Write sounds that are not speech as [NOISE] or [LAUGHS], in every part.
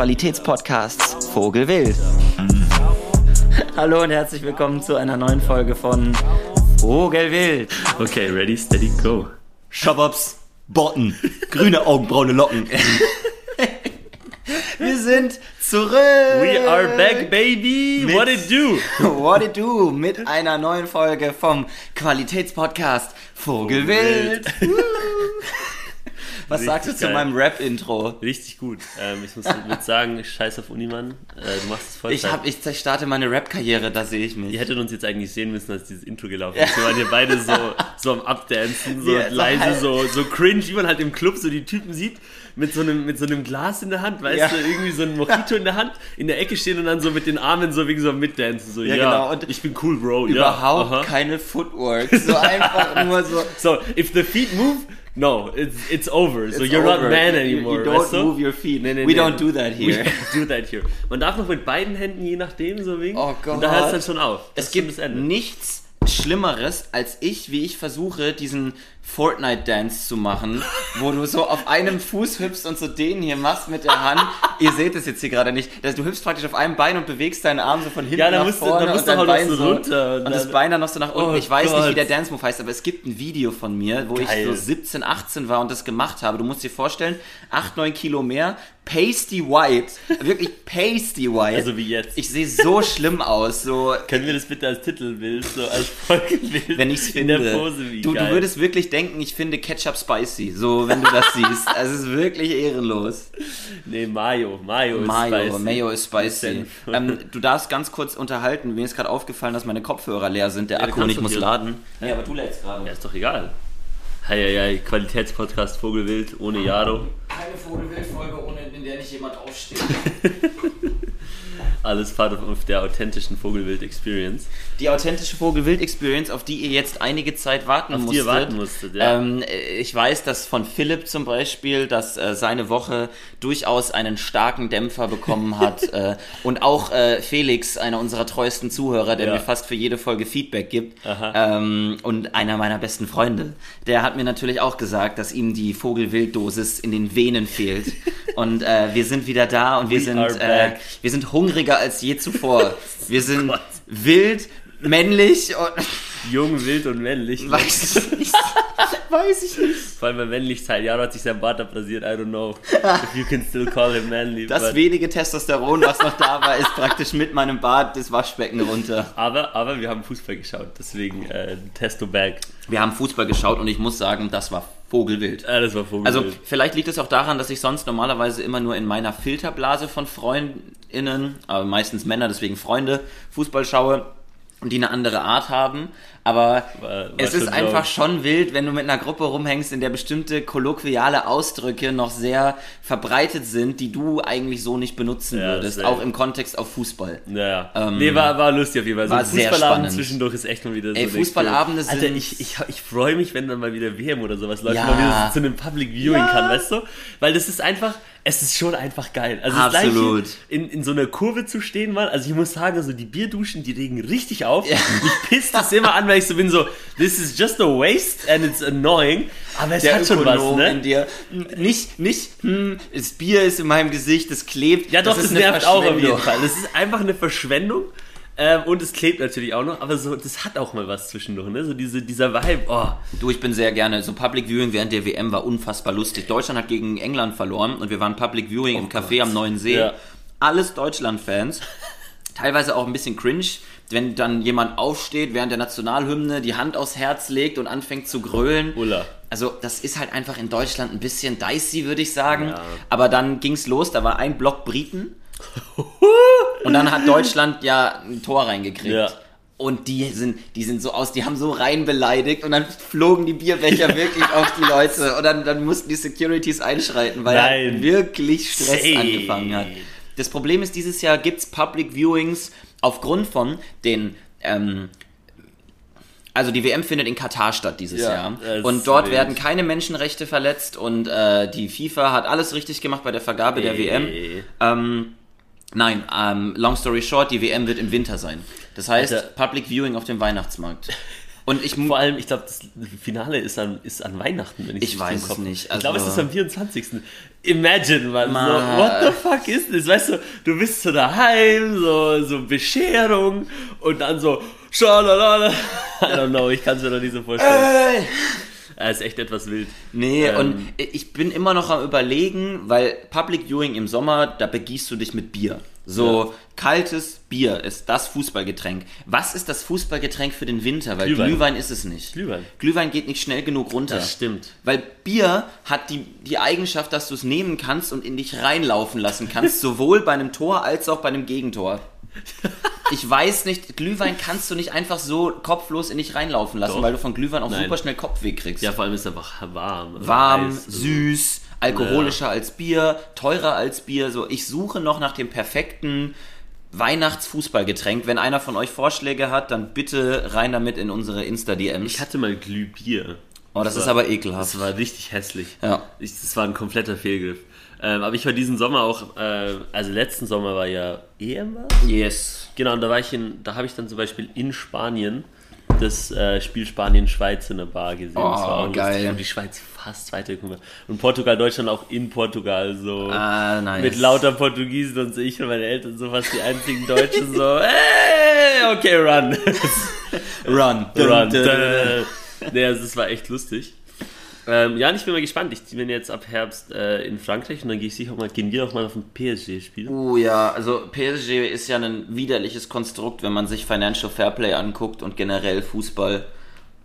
Qualitätspodcasts Vogelwild. [LAUGHS] Hallo und herzlich willkommen zu einer neuen Folge von Vogelwild. Okay, ready, steady, go. Schabops, Botten, grüne Augenbraune Locken. [LAUGHS] Wir sind zurück. We are back, baby. Mit- What it do? [LAUGHS] What it do mit einer neuen Folge vom Qualitätspodcast Vogelwild. Was sagst du zu geil. meinem Rap-Intro? Richtig gut. Ähm, ich muss würd [LAUGHS] sagen, scheiß auf Unimann. Äh, du machst es voll. Ich, hab, ich starte meine Rap-Karriere, da sehe ich mich. Ihr hättet uns jetzt eigentlich sehen müssen, als dieses Intro gelaufen ist. Wir waren hier beide so, so am Abdancen, so so leise, halb- so, so cringe, wie man halt im Club so die Typen sieht, mit so einem, mit so einem Glas in der Hand, weißt Ja. du, irgendwie so ein Mojito in der Hand, in der Ecke stehen und dann so mit den Armen so wegen so am Mitdancen. So, Ja, ja, genau. Und ich bin cool, Bro. Überhaupt ja, keine Footwork. So einfach [LAUGHS] nur so. So, if the feet move, no, it's, it's over. So It's you're not over. man You- anymore. You, don't weißt du? move your feet. Nee, nee, We nee. don't do that We here. don't [LAUGHS] do that here. Man darf noch mit beiden Händen, je nachdem, so wegen. Oh Gott. Und da hört es dann schon auf. Das Es gibt Ende. Nichts Schlimmeres, als ich, wie ich versuche, diesen Fortnite-Dance zu machen, wo du so auf einem Fuß hüpfst und so den hier machst mit der Hand. [LAUGHS] Ihr seht es jetzt hier gerade nicht. Du hüpfst praktisch auf einem Bein und bewegst deinen Arm so von hinten Ja, nach musst du- vorne da musst und du dein halt Bein so runter und und das Bein dann noch so nach unten. Oh ich weiß nicht, wie Gott. der Dance-Move heißt, aber es gibt ein Video von mir, wo ich Geil. so 17, 18 war und das gemacht habe. Du musst dir vorstellen, 8, 9 Kilo mehr, pasty white, wirklich pasty white. Also wie jetzt. Ich sehe so schlimm aus, so Können wir das bitte als Titelbild, so als Folgenbild wenn ich's in finde. der Pose, wie du, du geil. würdest wirklich denken, ich finde Ketchup spicy, so wenn du das siehst. [LAUGHS] Also es ist wirklich ehrenlos. Nee, Mayo. Mayo ist Mayo, spicy. Mayo ist spicy. Ähm, du darfst ganz kurz unterhalten. Mir ist gerade aufgefallen, dass meine Kopfhörer leer sind. Der Ja, du Akku nicht muss laden. Nee, aber du lädst gerade. Ja, ist doch egal. Heieiei, Qualitätspodcast Vogelwild ohne Jaro. Keine Vogelwildfolge, ohne in der nicht jemand aufsteht. [LAUGHS] Alles part of, der authentischen Vogelwild-Experience. Die authentische Vogelwild-Experience, auf die ihr jetzt einige Zeit warten Auf die musstet. ihr warten musstet, ja. Ähm, ich weiß, dass von Philipp zum Beispiel, dass äh, seine Woche durchaus einen starken Dämpfer bekommen hat. [LAUGHS] äh, und auch äh, Felix, einer unserer treuesten Zuhörer, der Ja. mir fast für jede Folge Feedback gibt. Ähm, und einer meiner besten Freunde. Der hat mir natürlich auch gesagt, dass ihm die Vogelwild-Dosis in den Venen fehlt. und äh, wir sind wieder da und wir We sind, äh, wir sind hungriger als je zuvor. [LAUGHS] Wir sind wild, männlich und Jung, wild und männlich. weiß ich nicht. [LAUGHS] weiß ich nicht. Vor allem bei Männlichkeit. Jaro hat sich sein Bart abrasiert, I don't know. If you can still call him manly. Das but- wenige Testosteron, was noch da war, ist praktisch mit meinem Bart das Waschbecken runter. aber, aber wir haben Fußball geschaut, deswegen äh, Testo Back. Wir haben Fußball geschaut und ich muss sagen, das war Vogelwild. Äh, das war Vogelwild. Also vielleicht liegt es auch daran, dass ich sonst normalerweise immer nur in meiner Filterblase von Freundinnen, aber meistens Männer, deswegen Freunde, Fußball schaue und die eine andere Art haben. Aber War- war es ist einfach schon wild, wenn du mit einer Gruppe rumhängst, in der bestimmte kolloquiale Ausdrücke noch sehr verbreitet sind, die du eigentlich so nicht benutzen Ja, würdest, safe. auch im Kontext auf Fußball. Ja. Ähm, nee, war, war lustig auf jeden Fall. So war Fußballabend zwischendurch ist echt mal wieder so. Ey, Fußballabende Experience. Alter, sind- ich, ich, ich freue mich, wenn dann mal wieder WM oder sowas läuft, Ja. mal wieder so zu einem Public Viewing Ja. kann, weißt du? Weil das ist einfach, es ist schon einfach geil. Also Absolut. das in, in so einer Kurve zu stehen, Mann, also ich muss sagen, also die Bierduschen, die regen richtig auf. Ja. Mich pisst das immer an, weil ich so bin so, this is just a waste and it's annoying, aber es Der hat schon was, Ökonom in ne? dir. Nicht, nicht, hm, das Bier ist in meinem Gesicht, das klebt. Ja, doch, das, eine nervt auch auf jeden. Fall. Das ist einfach eine Verschwendung. Ähm, und es klebt natürlich auch noch, aber so, das hat auch mal was zwischendurch, ne? So diese, dieser Vibe, oh. Du, ich bin sehr gerne. So Public Viewing während der WM war unfassbar lustig. Deutschland hat gegen England verloren und wir waren Public Viewing im Café am Neuen See. Ja. Alles Deutschland-Fans. Teilweise auch ein bisschen cringe, wenn dann jemand aufsteht während der Nationalhymne, die Hand aufs Herz legt und anfängt zu grölen. Ulla. Also das ist halt einfach in Deutschland ein bisschen dicey, würde ich sagen. Ja. Aber dann ging's los, da war ein Block Briten. [LAUGHS] und dann hat Deutschland ja ein Tor reingekriegt. Ja. Und die sind, die sind so aus, die haben so rein beleidigt und dann flogen die Bierbecher wirklich auf die Leute und dann, dann mussten die Securities einschreiten, weil Nein. er wirklich Stress Say. angefangen hat. Das Problem ist, dieses Jahr gibt's Public Viewings aufgrund von den ähm, also die WM findet in Katar statt dieses Ja, Jahr. Und dort ist werden wild. keine Menschenrechte verletzt und äh, die FIFA hat alles richtig gemacht bei der Vergabe der Ey. WM. Ähm, nein, ähm, long story short, die WM wird im Winter sein. Das heißt, Alter. Public Viewing auf dem Weihnachtsmarkt. Und ich Vor allem, ich glaube, das Finale ist an, ist an Weihnachten, wenn ich Ich weiß es nicht, Ich glaube, es also- ist am 24. Imagine, man. Ma- So, what the fuck ist das? Weißt du, du bist so daheim, so, so Bescherung und dann so, schalalala. [LAUGHS] I don't know, ich kann es mir noch nicht so vorstellen. Äh. Er ist echt etwas wild. Nee, Ähm. und ich bin immer noch am überlegen, weil Public Viewing im Sommer, da begießt du dich mit Bier. So kaltes Bier ist das Fußballgetränk. Was ist das Fußballgetränk für den Winter? Weil Glühwein. Glühwein, ist es nicht. Glühwein. Glühwein geht nicht schnell genug runter. Das stimmt. Weil Bier hat die, die Eigenschaft, dass du es nehmen kannst und in dich reinlaufen lassen kannst, [LAUGHS] sowohl bei einem Tor als auch bei einem Gegentor. [LAUGHS] Ich weiß nicht, Glühwein kannst du nicht einfach so kopflos in dich reinlaufen lassen, Doch. weil du von Glühwein auch Nein. super schnell Kopfweh kriegst. Ja, vor allem ist einfach warm. Warm, heiß, süß, alkoholischer als Bier, teurer als Bier. So, ich suche noch nach dem perfekten Weihnachtsfußballgetränk. Wenn einer von euch Vorschläge hat, dann bitte rein damit in unsere Insta-DMs. Ich hatte mal Glühbier. Oh, das war- ist aber ekelhaft. Das war richtig hässlich. Ja. Ich, das war ein kompletter Fehlgriff. Ähm, aber ich war diesen Sommer auch, äh, also letzten Sommer war ja EM was? Yes. Genau, und da war ich in, da habe ich dann zum Beispiel in Spanien das äh, Spiel Spanien-Schweiz in der Bar gesehen. das Oh, war auch geil. lustig. Und die Schweiz fast weitergekommen. Und Portugal, Deutschland auch in Portugal so. Ah, nice. Mit lauter Portugiesen und so ich und meine Eltern so fast die einzigen Deutschen so, [LAUGHS] hey, okay, run. Run. Run. Nee, also es war echt lustig. Ähm, ja, ich bin mal gespannt. Ich bin jetzt ab Herbst äh, in Frankreich und dann gehe ich sicher auch mal, gehen wir auch mal auf ein PSG-Spiel. Oh ja, also PSG ist ja ein widerliches Konstrukt, wenn man sich Financial Fairplay anguckt und generell Fußball.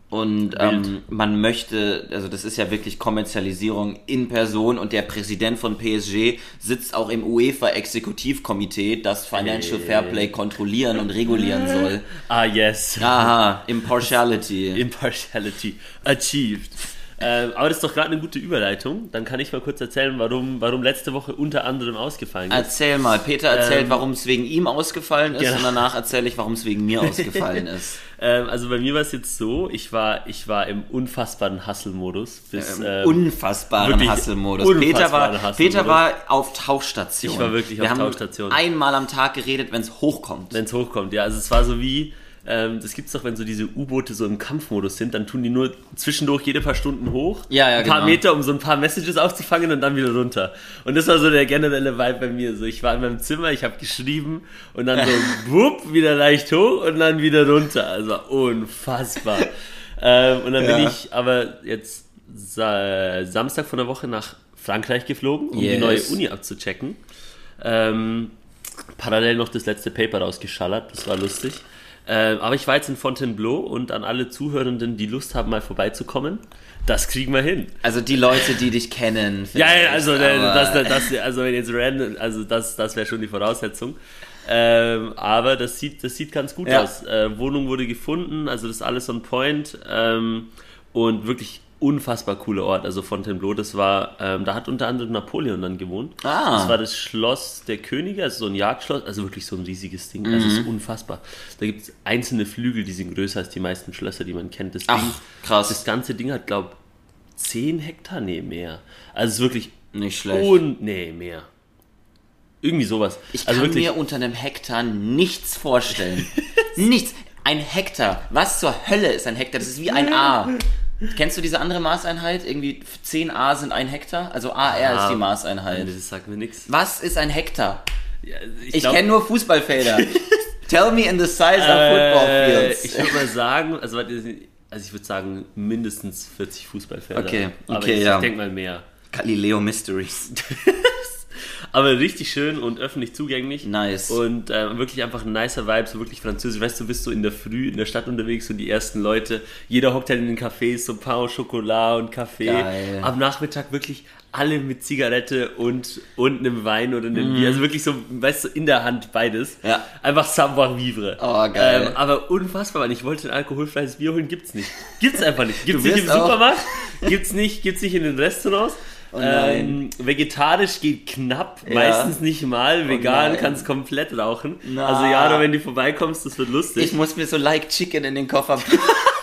Und ähm, man möchte, also das ist ja wirklich Kommerzialisierung in Person und der Präsident von PSG sitzt auch im UEFA-Exekutivkomitee, das Financial Hey. Fairplay kontrollieren und regulieren soll. Ah, yes. Aha, Impartiality. [LAUGHS] Impartiality achieved. Ähm, aber das ist doch gerade eine gute Überleitung. Dann kann ich mal kurz erzählen, warum, warum letzte Woche unter anderem ausgefallen ist. Erzähl mal, Peter erzählt, Ähm, warum es wegen ihm ausgefallen ist genau. und danach erzähle ich, warum es wegen mir [LAUGHS] ausgefallen ist. Ähm, also bei mir war es jetzt so, ich war, ich war im unfassbaren Hustle-Modus. Bis, ähm, unfassbaren wirklich Hasselmodus. Peter unfassbaren war, Hasselmodus. Peter war auf Tauchstation. Ich war wirklich Wir auf Tauchstation. einmal am Tag geredet, wenn es hochkommt. wenn es hochkommt, ja. Also es war so wie, ähm, das gibt's doch, wenn so diese U-Boote so im Kampfmodus sind, dann tun die nur zwischendurch jede paar Stunden hoch, Ja, ja, ein paar genau. Meter, um so ein paar Messages aufzufangen und dann wieder runter. Und das war so der generelle Vibe bei mir. So, ich war in meinem Zimmer, ich habe geschrieben und dann so [LAUGHS] wupp, wieder leicht hoch und dann wieder runter. Also unfassbar. ähm, und dann bin Ja. ich aber jetzt sa Samstag von der Woche nach Frankreich geflogen, um die Yes. neue Uni abzuchecken. Ähm, parallel noch das letzte Paper rausgeschallert, das war lustig. Ähm, aber ich war jetzt in Fontainebleau und an alle Zuhörenden, die Lust haben, mal vorbeizukommen, das kriegen wir hin. Also die Leute, die dich kennen. [LAUGHS] Ja, ja, also, äh, aber- das, das, also wenn jetzt random, also das, das wäre schon die Voraussetzung. Ähm, aber das sieht, das sieht ganz gut Ja. aus. Äh, Wohnung wurde gefunden, also das ist alles on point ähm, und wirklich unfassbar cooler Ort. Also Fontainebleau, das war, ähm, da hat unter anderem Napoleon dann gewohnt. Ah. Das war das Schloss der Könige, also so ein Jagdschloss, also wirklich so ein riesiges Ding. Also Mhm. es ist unfassbar. Da gibt es einzelne Flügel, die sind größer als die meisten Schlösser, die man kennt. Das Ach, Ding, krass. Das ganze Ding hat, glaube 10 Hektar, nee, mehr. Also es ist wirklich Nicht schlecht. und nee, mehr. Irgendwie sowas. ich also kann wirklich, mir unter einem Hektar nichts vorstellen. [LAUGHS] nichts. Ein Hektar. Was zur Hölle ist ein Hektar? Das ist wie ein A. Kennst du diese andere Maßeinheit? Irgendwie 10 A sind ein Hektar? Also AR ist Ah, die Maßeinheit. das sagt mir nichts. Was ist ein Hektar? Ja, Ich glaub, kenne nur Fußballfelder. [LAUGHS] Tell me in the size of football äh, fields. Ich würde mal sagen, also, also ich würde sagen mindestens 40 Fußballfelder. Okay, aber okay, ich, ja. ich denke mal mehr. Galileo Mysteries. [LAUGHS] Aber richtig schön und öffentlich zugänglich. Nice. Und äh, wirklich einfach ein nicer Vibe, so wirklich französisch. Weißt du, bist so in der Früh in der Stadt unterwegs und die ersten Leute, jeder hockt halt in den Cafés, so Pain au Chocolat und Kaffee. Geil. Am Nachmittag wirklich alle mit Zigarette und, und einem Wein oder einem Mhm. Bier. Also wirklich so, weißt du, in der Hand beides. Ja. Einfach savoir vivre. Oh, geil. Ähm, aber unfassbar, weil ich wollte ein alkoholfreies Bier holen, gibt's nicht. Gibt's einfach nicht. Gibt's nicht im auch- Supermarkt, gibt's nicht, gibt's nicht in den Restaurants. Oh ähm, vegetarisch geht knapp, Ja. meistens nicht mal. Vegan nein. kannst komplett rauchen. Na. Also Jaro, wenn du vorbeikommst, das wird lustig. Ich muss mir so like Chicken in den Koffer [LAUGHS]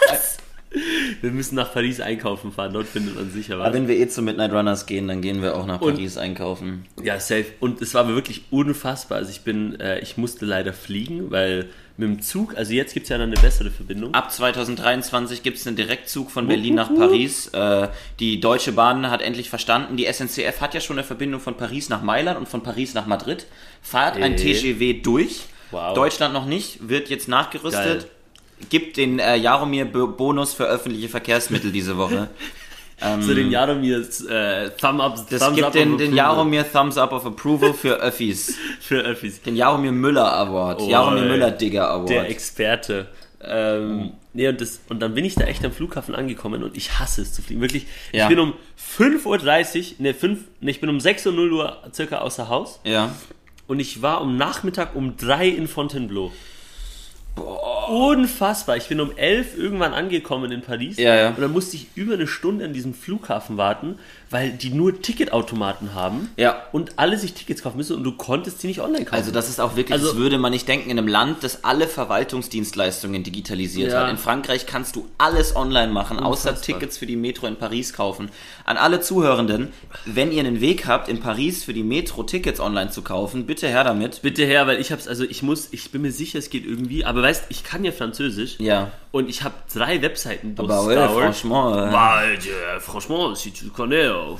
Wir müssen nach Paris einkaufen fahren, dort findet man sicher was. Aber wenn wir eh zu Midnight Runners gehen, dann gehen wir auch nach Und- Paris einkaufen. Ja, safe. Und es war aber wirklich unfassbar. Also ich bin, äh, ich musste leider fliegen, weil mit dem Zug, also jetzt gibt es ja dann eine bessere Verbindung. Ab 2023 gibt es einen Direktzug von Berlin nach Paris. Äh, die Deutsche Bahn hat endlich verstanden, die SNCF hat ja schon eine Verbindung von Paris nach Mailand und von Paris nach Madrid. Fahrt ein Äh. TGW durch. Wow. Deutschland noch nicht, wird jetzt nachgerüstet. Geil. Gibt den äh, Jaromir-Bonus für öffentliche Verkehrsmittel diese Woche. [LAUGHS] So den Jaromirs äh, Thumb Up, Das Thumbs gibt up den, den Jaromir Thumbs Up of Approval für [LAUGHS] Öffis. für Öffis. Den Jaromir Müller Award. Oh, Jaromir. Müller Digger Award. Der Experte. Ähm, nee, und, das, und dann bin ich da echt am Flughafen angekommen und ich hasse es zu fliegen. Wirklich, Ja. ich bin um 5.30 Uhr, ne, 5, ne, ich bin um 6.00 Uhr circa außer Haus ja. und ich war um Nachmittag um 3 in Fontainebleau. Unfassbar. Ich bin um 11 irgendwann angekommen in Paris Ja, ja. und dann musste ich über eine Stunde an diesem Flughafen warten, weil die nur Ticketautomaten haben Ja. und alle sich Tickets kaufen müssen und du konntest sie nicht online kaufen. Also das ist auch wirklich, Also- das würde man nicht denken, in einem Land, das alle Verwaltungsdienstleistungen digitalisiert Ja. hat. In Frankreich kannst du alles online machen, außer Unfassbar. Tickets für die Metro in Paris kaufen. An alle Zuhörenden, wenn ihr einen Weg habt, in Paris für die Metro Tickets online zu kaufen, bitte her damit. Bitte her, weil ich hab's, also ich muss, ich bin mir sicher, es geht irgendwie, aber weißt, ich kann ja Französisch Ja. und ich habe drei Webseiten Aber ouais, durchscoured. franchement. äh, Bah, euh, franchement, si tu connais, oh,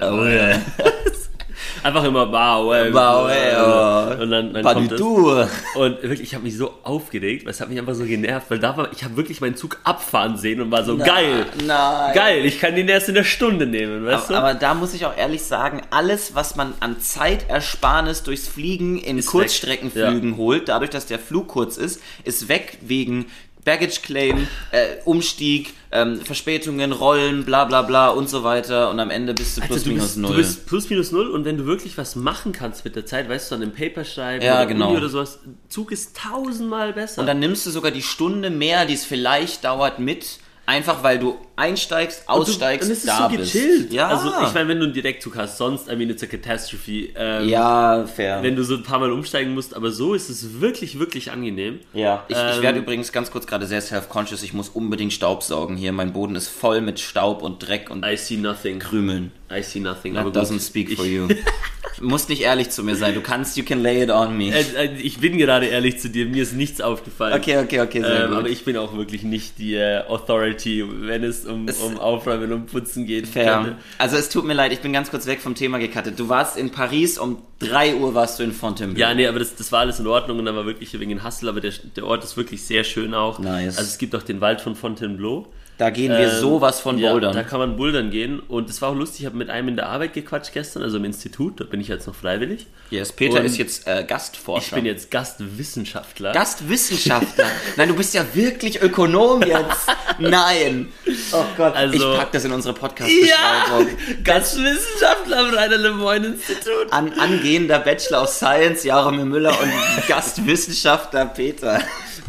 äh, ouais. [LAUGHS] einfach immer ouais, Bah ouais, oh. und dann, dann Pas kommt du. Und wirklich, ich habe mich so aufgeregt, weil es hat mich einfach so genervt, weil da war, ich habe wirklich meinen Zug abfahren sehen und war so geil, Nein. geil, ich kann den erst in der Stunde nehmen, weißt Aber, du? aber da muss ich auch ehrlich sagen, alles, was man an Zeitersparnis durchs Fliegen in Ist Kurzstreckenflügen holt, dadurch, dass der Flug kurz ist, ist weg wegen Baggage Claim, äh, Umstieg, ähm, Verspätungen, Rollen, bla bla bla und so weiter und am Ende bist du plus Alter, du, minus bist, null. du bist plus minus null und wenn du wirklich was machen kannst mit der Zeit, weißt du, an einem Paper schreiben Ja, oder genau. Oder sowas, Zug ist tausendmal besser. und dann nimmst du sogar die Stunde mehr, die es vielleicht dauert, mit, einfach weil du einsteigst, aussteigst, und es ist da so bist. gechillt. Ja, Also ich meine, wenn du einen Direktzug hast, sonst, I mean, it's a catastrophe. Ähm, ja, fair. Wenn du so ein paar Mal umsteigen musst, aber so ist es wirklich, wirklich angenehm. Ja, ich, ich Ähm, werde übrigens ganz kurz gerade sehr self-conscious. Ich muss unbedingt Staub saugen hier. Mein Boden ist voll mit Staub und Dreck und I see nothing. Krümeln. I see nothing. That aber gut. doesn't speak for ich, you. [LAUGHS] Du musst nicht ehrlich zu mir sein. Du kannst, you can lay it on me. Äh, äh, ich bin gerade ehrlich zu dir, mir ist nichts aufgefallen. Okay, okay, okay, sehr Ähm, gut. aber ich bin auch wirklich nicht die äh, Authority, wenn es um, Es- um Aufräumen und Putzen geht. Fair. Also es tut mir leid, ich bin ganz kurz weg vom Thema gecuttet. Du warst in Paris, um 3 Uhr warst du in Fontainebleau. Ja, nee, aber das, das war alles in Ordnung und dann war wirklich wegen Hassel, aber der, der Ort ist wirklich sehr schön auch. Nice. Also es gibt auch den Wald von Fontainebleau. Da gehen wir Ähm, sowas von ja, bouldern. Da kann man bouldern gehen und es war auch lustig, ich habe mit einem in der Arbeit gequatscht gestern, also im Institut, da bin ich jetzt noch freiwillig. yes, Peter Und ist jetzt äh, Gastforscher. Ich bin jetzt Gastwissenschaftler. Gastwissenschaftler. [LAUGHS] Nein, du bist ja wirklich Ökonom jetzt. [LAUGHS] Nein. Oh Gott, Also- ich pack das in unsere ja, Podcast-Beschreibung. Gastwissenschaftler am Rainer Lemoyne Institut. An, angehender Bachelor of Science, Jaromir Müller und [LAUGHS] Gastwissenschaftler Peter.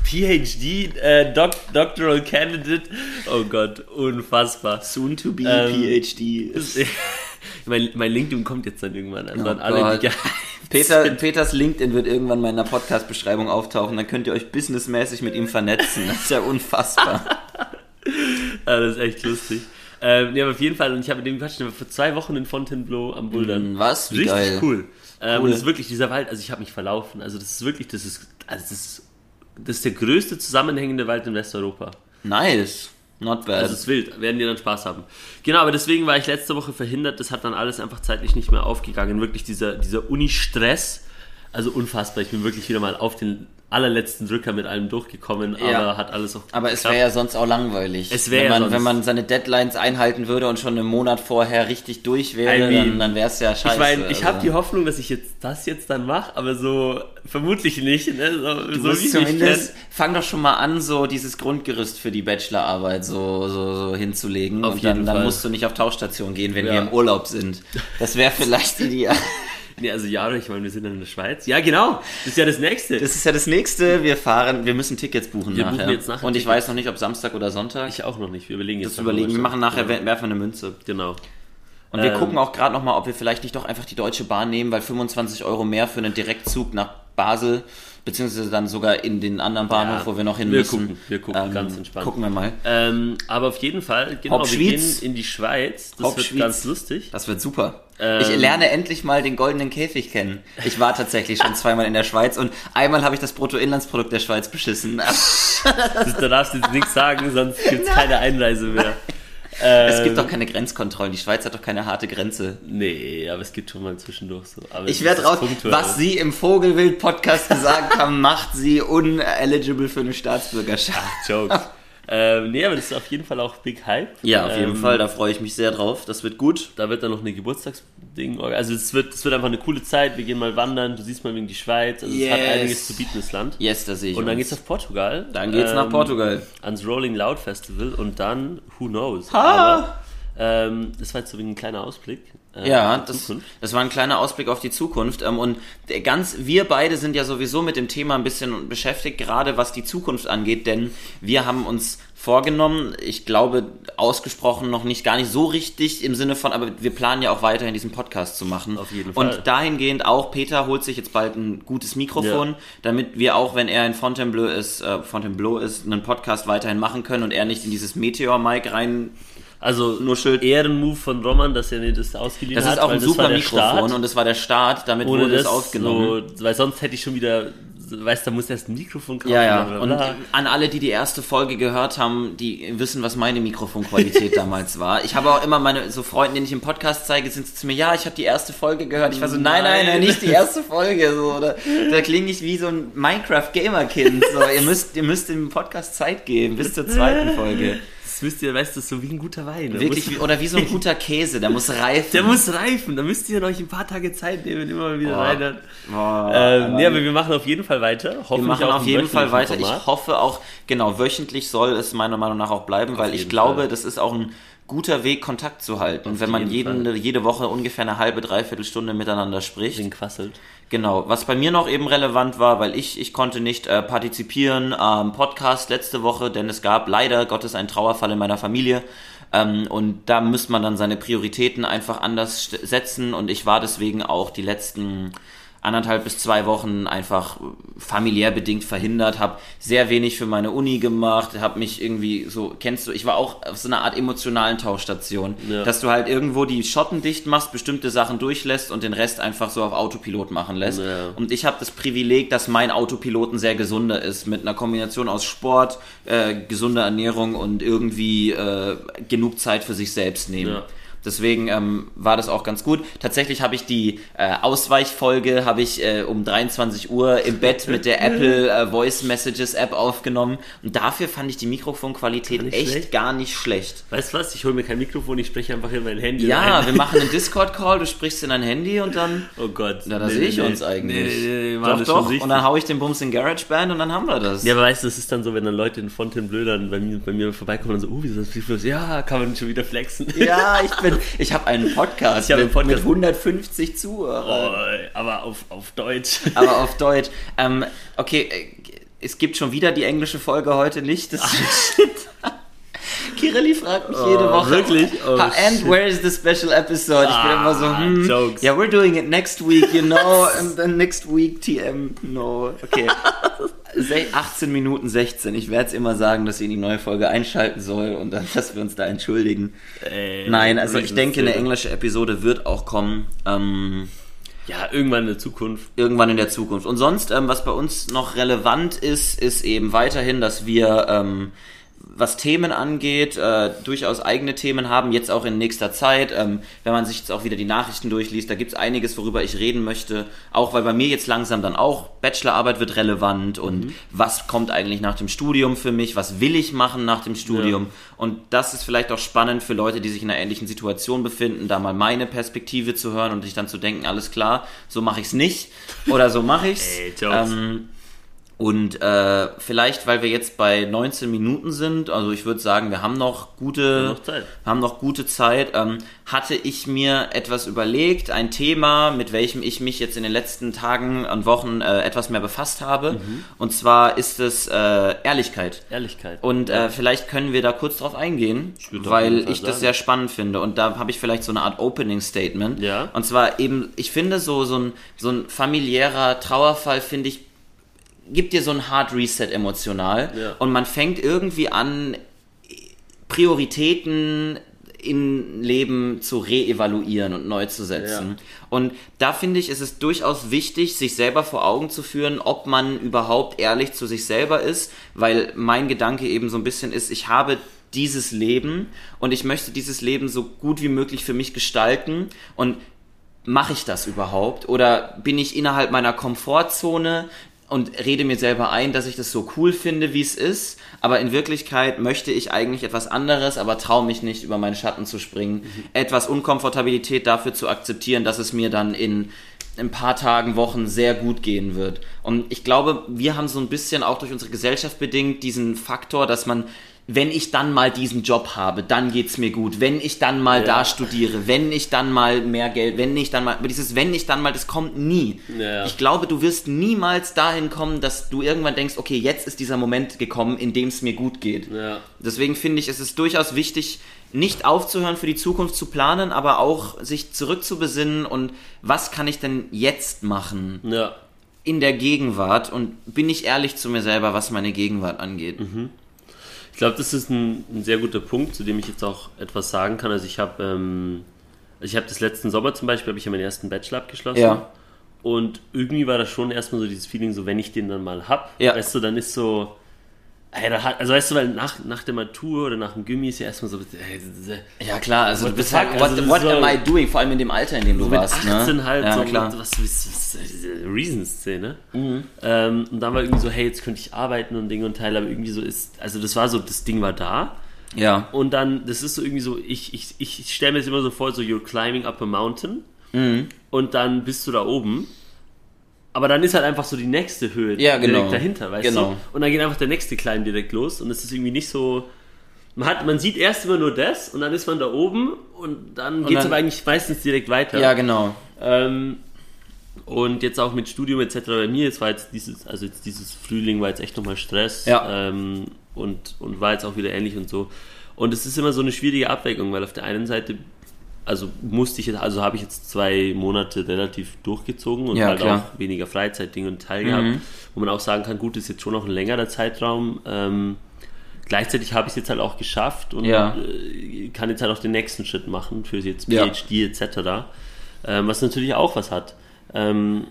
PhD, äh, Doc, Doctoral Candidate. Oh Gott, unfassbar. Soon to be Ähm, PhD. [LAUGHS] mein, mein LinkedIn kommt jetzt dann irgendwann an. Oh dann alle, die. Peter, Peters LinkedIn wird irgendwann mal in der Podcast-Beschreibung auftauchen. Dann könnt ihr euch businessmäßig mit ihm vernetzen. Das ist ja unfassbar. [LAUGHS] Das ist echt lustig. Ähm, ja, aber auf jeden Fall, und ich habe mit dem gequatscht, vor zwei Wochen in Fontainebleau am Bouldern. Mm, was? Wie Richtig geil. cool. Ähm, Cool. Und es ist wirklich dieser Wald, also ich habe mich verlaufen. Also das ist wirklich, das ist, also das ist, das ist der größte zusammenhängende Wald in Westeuropa. Nice. Not bad. Also es ist wild, werden die dann Spaß haben. Genau, aber deswegen war ich letzte Woche verhindert, das hat dann alles einfach zeitlich nicht mehr aufgegangen. Wirklich dieser, dieser Uni-Stress, also unfassbar. Ich bin wirklich wieder mal auf den allerletzten Drücker mit allem durchgekommen, Ja. aber hat alles auch Aber es wäre ja sonst auch langweilig. Es wär wenn, ja wenn man seine Deadlines einhalten würde und schon einen Monat vorher richtig durch wäre, I mean, dann, dann wäre es ja scheiße. Ich meine, ich habe also. die Hoffnung, dass ich jetzt das jetzt dann mache, aber so vermutlich nicht. Ne? So, Du so musst zumindest, fang doch schon mal an, so dieses Grundgerüst für die Bachelorarbeit so, so, so hinzulegen. Auf und dann, jeden dann Fall. musst du nicht auf Tauchstation gehen, wenn Ja. wir im Urlaub sind. Das wäre [LAUGHS] vielleicht ideal. Nee, also ja, ich meine, wir sind in der Schweiz. Ja, genau. Das ist ja das Nächste. Das ist ja das nächste. Wir fahren, wir müssen Tickets buchen Wir nachher. buchen jetzt nachher und ich Tickets. weiß noch nicht, ob Samstag oder Sonntag. ich auch noch nicht. Wir überlegen jetzt. das überlegen. Wir machen nachher, Genau. werfen wir eine Münze. genau. Und wir Ähm. gucken auch gerade nochmal, ob wir vielleicht nicht doch einfach die Deutsche Bahn nehmen, weil 25 Euro mehr für einen Direktzug nach Basel, beziehungsweise dann sogar in den anderen Bahnhof, Ja, wo wir noch hin wir müssen. gucken, wir gucken, ganz entspannt. Gucken wir mal. Ähm, aber auf jeden Fall, genau, wir gehen in die Schweiz. Das wird ganz lustig. Das wird super. Ähm. ich lerne endlich mal den goldenen Käfig kennen. Ich war tatsächlich schon [LAUGHS] zweimal in der Schweiz und einmal habe ich das Bruttoinlandsprodukt der Schweiz beschissen. [LAUGHS] Da darfst du jetzt nichts sagen, sonst gibt es [LAUGHS] keine Einreise mehr. Ähm, Es gibt doch keine Grenzkontrollen. Die Schweiz hat doch keine harte Grenze. Nee, aber es gibt schon mal zwischendurch so. Aber Ich werde raus, punktuell. was Sie im Vogelwild-Podcast gesagt haben, [LAUGHS] macht Sie uneligible für eine Staatsbürgerschaft. Jokes. Ähm, nee, aber das ist auf jeden Fall auch Big Hype. Ja, auf jeden Ähm, Fall, da freue ich mich sehr drauf. Das wird gut. Da wird dann noch eine Geburtstagsding. Also es wird, es wird einfach eine coole Zeit. Wir gehen mal wandern. Du siehst mal wegen die Schweiz. Also es hat Yes. einiges zu bieten, das Land. Yes, da sehe ich Und dann uns. geht's nach Portugal. Dann geht's nach Ähm, Portugal. Ans Rolling Loud Festival und dann, who knows. Ha! Aber ähm, das war jetzt so ein kleiner Ausblick. Äh, Ja, das, das war ein kleiner Ausblick auf die Zukunft. ähm, Und ganz, wir beide sind ja sowieso mit dem Thema ein bisschen beschäftigt, gerade was die Zukunft angeht, denn wir haben uns vorgenommen, ich glaube, ausgesprochen noch nicht gar nicht so richtig im Sinne von, aber wir planen ja auch weiterhin diesen Podcast zu machen. Auf jeden Fall. Und dahingehend auch, Peter holt sich jetzt bald ein gutes Mikrofon, Ja. damit wir auch, wenn er in Fontainebleau ist, äh, Fontainebleau ist, einen Podcast weiterhin machen können und er nicht in dieses Meteor-Mic rein Also Nur Schild. Ehrenmove von Roman, dass er mir das ausgeliehen Das hat. ist auch ein das super Mikrofon Start. und das war der Start, damit Ohne wurde es das aufgenommen. So, weil sonst hätte ich schon wieder, weißt du, da muss erst ein Mikrofon kaufen. ja, ja. bla, bla, Und an alle, die die erste Folge gehört haben, die wissen, was meine Mikrofonqualität [LAUGHS] damals war. Ich habe auch immer meine so Freunden, denen ich im Podcast zeige, sind zu mir, ja, ich habe die erste Folge gehört. Ich war so, nein, nein, nein, nicht die erste Folge. So, oder, da klinge ich wie so ein Minecraft-Gamer-Kind. So, ihr müsst, ihr müsst dem Podcast Zeit geben bis zur zweiten Folge. Das wisst ihr, weißt du, so wie ein guter Wein. Da Wirklich, muss, oder wie so ein [LAUGHS] guter Käse, der muss reifen. der muss reifen, da müsst ihr euch ein paar Tage Zeit nehmen, immer mal wieder Boah. rein. Boah, Ähm, nee, aber wir machen auf jeden Fall weiter. Wir machen auf jeden Fall weiter. wöchentlichen Ich Format. hoffe auch, genau, wöchentlich soll es meiner Meinung nach auch bleiben, weil ich glaube, Fall. das ist auch ein guter Weg, Kontakt zu halten. Und wenn man jeden jede Woche ungefähr eine halbe, dreiviertel Stunde miteinander spricht. Ding quasselt. Genau. Was bei mir noch eben relevant war, weil ich, ich konnte nicht äh, partizipieren am Podcast letzte Woche, denn es gab leider Gottes einen Trauerfall in meiner Familie. Ähm, und da müsste man dann seine Prioritäten einfach anders setzen. Und ich war deswegen auch die letzten anderthalb bis zwei Wochen einfach familiär bedingt verhindert, habe sehr wenig für meine Uni gemacht, habe mich irgendwie so, kennst du, ich war auch auf so einer Art emotionalen Tauchstation, Ja. dass du halt irgendwo die Schotten dicht machst, bestimmte Sachen durchlässt und den Rest einfach so auf Autopilot machen lässt. Ja. Und ich habe das Privileg, dass mein Autopilot ein sehr gesunder ist, mit einer Kombination aus Sport, äh, gesunder Ernährung und irgendwie äh, genug Zeit für sich selbst nehmen. Ja. Deswegen ähm, war das auch ganz gut. Tatsächlich habe ich die äh, Ausweichfolge habe ich äh, um 23 Uhr im Bett mit der [LAUGHS] Apple äh, Voice Messages App aufgenommen und dafür fand ich die Mikrofonqualität echt schlecht. gar nicht schlecht. Weißt du was? Ich hole mir kein Mikrofon, ich spreche einfach in mein Handy. Ja, rein. wir machen einen [LAUGHS] Discord Call, du sprichst in dein Handy und dann Oh Gott. na, da Nee, sehe nee, ich nee. uns eigentlich. Nee, nee, nee, machen doch, doch. Und dann hau ich den Bums in GarageBand und dann haben wir das. Ja, aber weißt du, das ist dann so, wenn dann Leute in Fontainebleau dann bei mir, bei mir vorbeikommen und so, uh, wie ist das? Ja, kann man schon wieder flexen. Ja, ich bin, [LAUGHS] ich habe einen Podcast, Ich hab mit, einen Podcast. mit 150 Zuhörern. Oh, aber auf, auf Deutsch. aber auf Deutsch. Ähm, okay, äh, es gibt schon wieder die englische Folge heute nicht. Das [LAUGHS] Kirelli fragt mich jede Oh, Woche. wirklich? Oh, "Ha- and where is the special episode? Ich bin Ah, immer so, hm, Jokes. yeah, we're doing it next week, you know, [LAUGHS] and then next week TM, no, okay. Se- 18 Minuten 16. Ich werde es immer sagen, dass ihr in die neue Folge einschalten soll und dann, [LAUGHS] dass wir uns da entschuldigen. Ey, Nein, also ich denke, eine englische Episode wird auch kommen. Ähm, Ja, irgendwann in der Zukunft. irgendwann in der Zukunft. Und sonst, ähm, was bei uns noch relevant ist, ist eben weiterhin, dass wir, ähm, was Themen angeht, äh, durchaus eigene Themen haben, jetzt auch in nächster Zeit. Ähm, wenn man sich jetzt auch wieder die Nachrichten durchliest, da gibt's einiges, worüber ich reden möchte. Auch weil bei mir jetzt langsam dann auch Bachelorarbeit wird relevant und was kommt eigentlich nach dem Studium für mich, was will ich machen nach dem Studium. Und das ist vielleicht auch spannend für Leute, die sich in einer ähnlichen Situation befinden, da mal meine Perspektive zu hören und sich dann zu denken, alles klar, so mache ich's nicht oder so mache ich's. Ey, Jokes. Und äh, vielleicht, weil wir jetzt bei 19 Minuten sind, also ich würde sagen, wir haben noch gute, noch Zeit. haben noch gute Zeit, ähm, hatte ich mir etwas überlegt, ein Thema, mit welchem ich mich jetzt in den letzten Tagen und Wochen äh, etwas mehr befasst habe. Mhm. Und zwar ist es äh, Ehrlichkeit. Ehrlichkeit. Und äh, vielleicht können wir da kurz drauf eingehen, auf weil ich das sagen. sehr spannend finde. Und da habe ich vielleicht so eine Art Opening Statement. Ja. Und zwar eben, ich finde so, so, ein, so ein familiärer Trauerfall, finde ich, gibt dir so ein Hard Reset emotional. Ja. Und man fängt irgendwie an, Prioritäten im Leben zu reevaluieren und neu zu setzen. Und da finde ich, ist es durchaus wichtig, sich selber vor Augen zu führen, ob man überhaupt ehrlich zu sich selber ist, weil mein Gedanke eben so ein bisschen ist, ich habe dieses Leben und ich möchte dieses Leben so gut wie möglich für mich gestalten und mache ich das überhaupt oder bin ich innerhalb meiner Komfortzone und rede mir selber ein, dass ich das so cool finde, wie es ist, aber in Wirklichkeit möchte ich eigentlich etwas anderes, aber traue mich nicht über meinen Schatten zu springen, etwas Unkomfortabilität dafür zu akzeptieren, dass es mir dann in ein paar Tagen, Wochen sehr gut gehen wird. Und ich glaube, wir haben so ein bisschen auch durch unsere Gesellschaft bedingt diesen Faktor, dass man wenn ich dann mal diesen Job habe, dann geht's mir gut. Wenn ich dann mal Ja. da studiere, wenn ich dann mal mehr Geld, wenn ich dann mal, aber dieses wenn ich dann mal, das kommt nie. Ja. Ich glaube, du wirst niemals dahin kommen, dass du irgendwann denkst, okay, jetzt ist dieser Moment gekommen, in dem es mir gut geht. Ja. Deswegen finde ich, es ist durchaus wichtig, nicht aufzuhören, für die Zukunft zu planen, aber auch sich zurückzubesinnen und was kann ich denn jetzt machen in der Gegenwart und bin ich ehrlich zu mir selber, was meine Gegenwart angeht. Ich glaube, das ist ein, ein sehr guter Punkt, zu dem ich jetzt auch etwas sagen kann. Also ich habe ähm, also ich habe das letzten Sommer zum Beispiel, habe ich ja meinen ersten Bachelor abgeschlossen. Ja. Und irgendwie war das schon erstmal so dieses Feeling, so wenn ich den dann mal hab, Ja. weißt du, dann ist so, ey, da hat, also weißt du, weil nach, nach der Matur oder nach dem Gymmi ist ja erstmal so, ey, Ja klar, also What du bist halt, what, Also what so- am I doing? Vor allem in dem Alter, in dem du so mit warst. 18 ne? halt, ja, so klar. Mit, was, was, Reason-Szene. Mhm. Ähm, und dann war irgendwie so, hey, jetzt könnte ich arbeiten und Dinge und Teile, aber irgendwie so ist, also das war so, das Ding war da. Ja, Und dann, das ist so irgendwie so, ich, ich, ich stelle mir das immer so vor, so you're climbing up a mountain Mhm. und dann bist du da oben. Aber dann ist halt einfach so die nächste Höhe Ja, genau. direkt dahinter, weißt Genau. du? Und dann geht einfach der nächste Climb direkt los und es ist irgendwie nicht so. Man, hat, man sieht erst immer nur das und dann ist man da oben und dann geht es aber eigentlich meistens direkt weiter. ja, genau. Ähm, und jetzt auch mit Studium etc. bei mir, jetzt war jetzt dieses, also jetzt dieses Frühling war jetzt echt nochmal Stress Ja. ähm, und, und war jetzt auch wieder ähnlich und so. Und es ist immer so eine schwierige Abwägung, weil auf der einen Seite, also musste ich jetzt, also habe ich jetzt zwei Monate relativ durchgezogen und Ja, halt klar. auch weniger Freizeitding und Teil gehabt, wo man auch sagen kann, gut, ist jetzt schon noch ein längerer Zeitraum. Ähm, gleichzeitig habe ich es jetzt halt auch geschafft und Ja. äh, kann jetzt halt auch den nächsten Schritt machen für jetzt Ja. PhD etc. Ähm, was natürlich auch was hat. Ähm,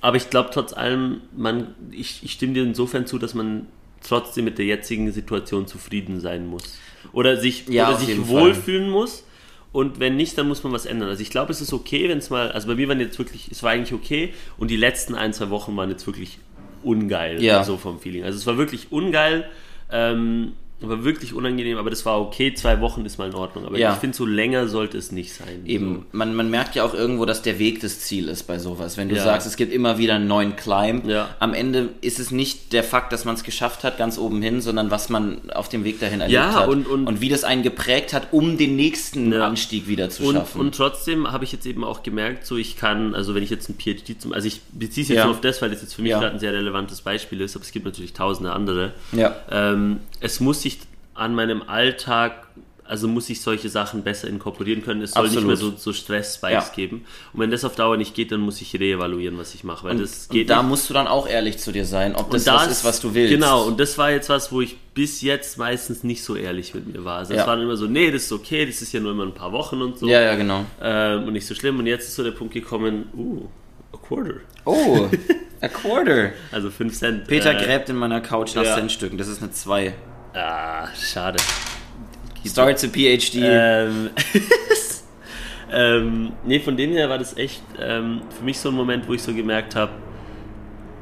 aber ich glaube trotz allem, man, ich, ich stimme dir insofern zu, dass man trotzdem mit der jetzigen Situation zufrieden sein muss. Oder sich, Ja, oder sich wohlfühlen muss. Und wenn nicht, dann muss man was ändern. Also ich glaube, es ist okay, wenn es mal, also bei mir waren jetzt wirklich, es war eigentlich okay und die letzten ein, zwei Wochen waren jetzt wirklich ungeil, Ja. so vom Feeling. Also es war wirklich ungeil, ähm, war wirklich unangenehm, aber das war okay, zwei Wochen ist mal in Ordnung. Aber Ja. ich finde, so länger sollte es nicht sein. Eben, man, man merkt ja auch irgendwo, dass der Weg das Ziel ist bei sowas. Wenn du Ja. sagst, es gibt immer wieder einen neuen Climb, Ja. am Ende ist es nicht der Fakt, dass man es geschafft hat, ganz oben hin, sondern was man auf dem Weg dahin erlebt Ja, hat. und- und- wie das einen geprägt hat, um den nächsten. Anstieg wieder zu Und, schaffen. und trotzdem habe ich jetzt eben auch gemerkt, so ich kann, also wenn ich jetzt ein PhD zum, also ich beziehe es jetzt nur auf das, weil das jetzt für mich gerade ein sehr relevantes Beispiel ist, aber es gibt natürlich tausende andere. ja. Ähm, es muss sich an meinem Alltag, also muss ich solche Sachen besser inkorporieren können. Es soll Absolut. nicht mehr so, so Stress-Spikes Ja. geben. Und wenn das auf Dauer nicht geht, dann muss ich reevaluieren, was ich mache, weil das und geht da nicht. musst du dann auch ehrlich zu dir sein, ob das Und was ist, was du willst. Genau, und das war jetzt was, wo ich bis jetzt meistens nicht so ehrlich mit mir war. Also es Ja. war dann immer so, nee, das ist okay, das ist ja nur immer ein paar Wochen und so. ja, ja, genau. Ähm, und nicht so schlimm. Und jetzt ist so der Punkt gekommen, uh, a quarter. Oh, [LAUGHS] a quarter. Also 5 Cent. Peter äh, gräbt in meiner Couch nach ja. Centstücken. Das ist eine 2. Ah, schade. Start to PhD. Ähm, [LAUGHS] ähm, nee, von dem her war das echt ähm, für mich so ein Moment, wo ich so gemerkt habe,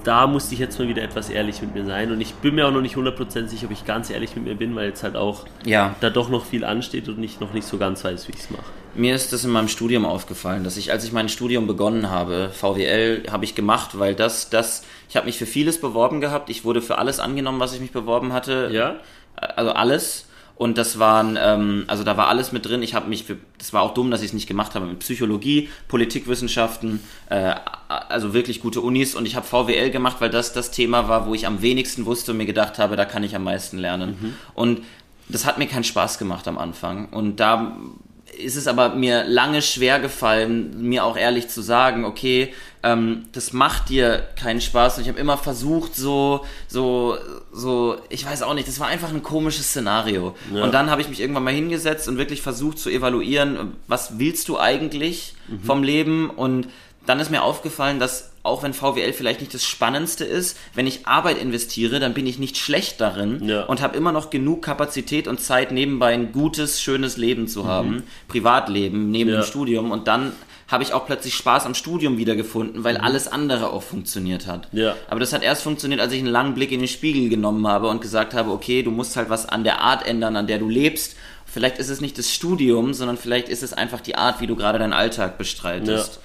da musste ich jetzt mal wieder etwas ehrlich mit mir sein. Und ich bin mir auch noch nicht 100% sicher, ob ich ganz ehrlich mit mir bin, weil jetzt halt auch ja. da doch noch viel ansteht und ich noch nicht so ganz weiß, wie ich es mache. Mir ist das in meinem Studium aufgefallen, dass ich, als ich mein Studium begonnen habe, VWL habe ich gemacht, weil das, das, ich habe mich für vieles beworben gehabt. Ich wurde für alles angenommen, was ich mich beworben hatte. Ja? Also alles. Und das waren, ähm, also da war alles mit drin. Ich habe mich für, das war auch dumm, dass ich es nicht gemacht habe, mit Psychologie, Politikwissenschaften, äh, also wirklich gute Unis. Und ich habe VWL gemacht, weil das das Thema war, wo ich am wenigsten wusste und mir gedacht habe, da kann ich am meisten lernen. Mhm. Und das hat mir keinen Spaß gemacht am Anfang. Und da ist es aber mir lange schwer gefallen, mir auch ehrlich zu sagen, okay, ähm, das macht dir keinen Spaß. Und ich habe immer versucht, so, so, so, ich weiß auch nicht, das war einfach ein komisches Szenario. Ja. Und dann habe ich mich irgendwann mal hingesetzt und wirklich versucht zu evaluieren, was willst du eigentlich Mhm. vom Leben? Und dann ist mir aufgefallen, dass auch wenn VWL vielleicht nicht das Spannendste ist, wenn ich Arbeit investiere, dann bin ich nicht schlecht darin Ja. und habe immer noch genug Kapazität und Zeit, nebenbei ein gutes, schönes Leben zu haben, Privatleben neben Mhm. Ja. dem Studium. Und dann habe ich auch plötzlich Spaß am Studium wiedergefunden, weil alles andere auch funktioniert hat. Mhm. Ja. Aber das hat erst funktioniert, als ich einen langen Blick in den Spiegel genommen habe und gesagt habe, okay, du musst halt was an der Art ändern, an der du lebst. Vielleicht ist es nicht das Studium, sondern vielleicht ist es einfach die Art, wie du gerade deinen Alltag bestreitest.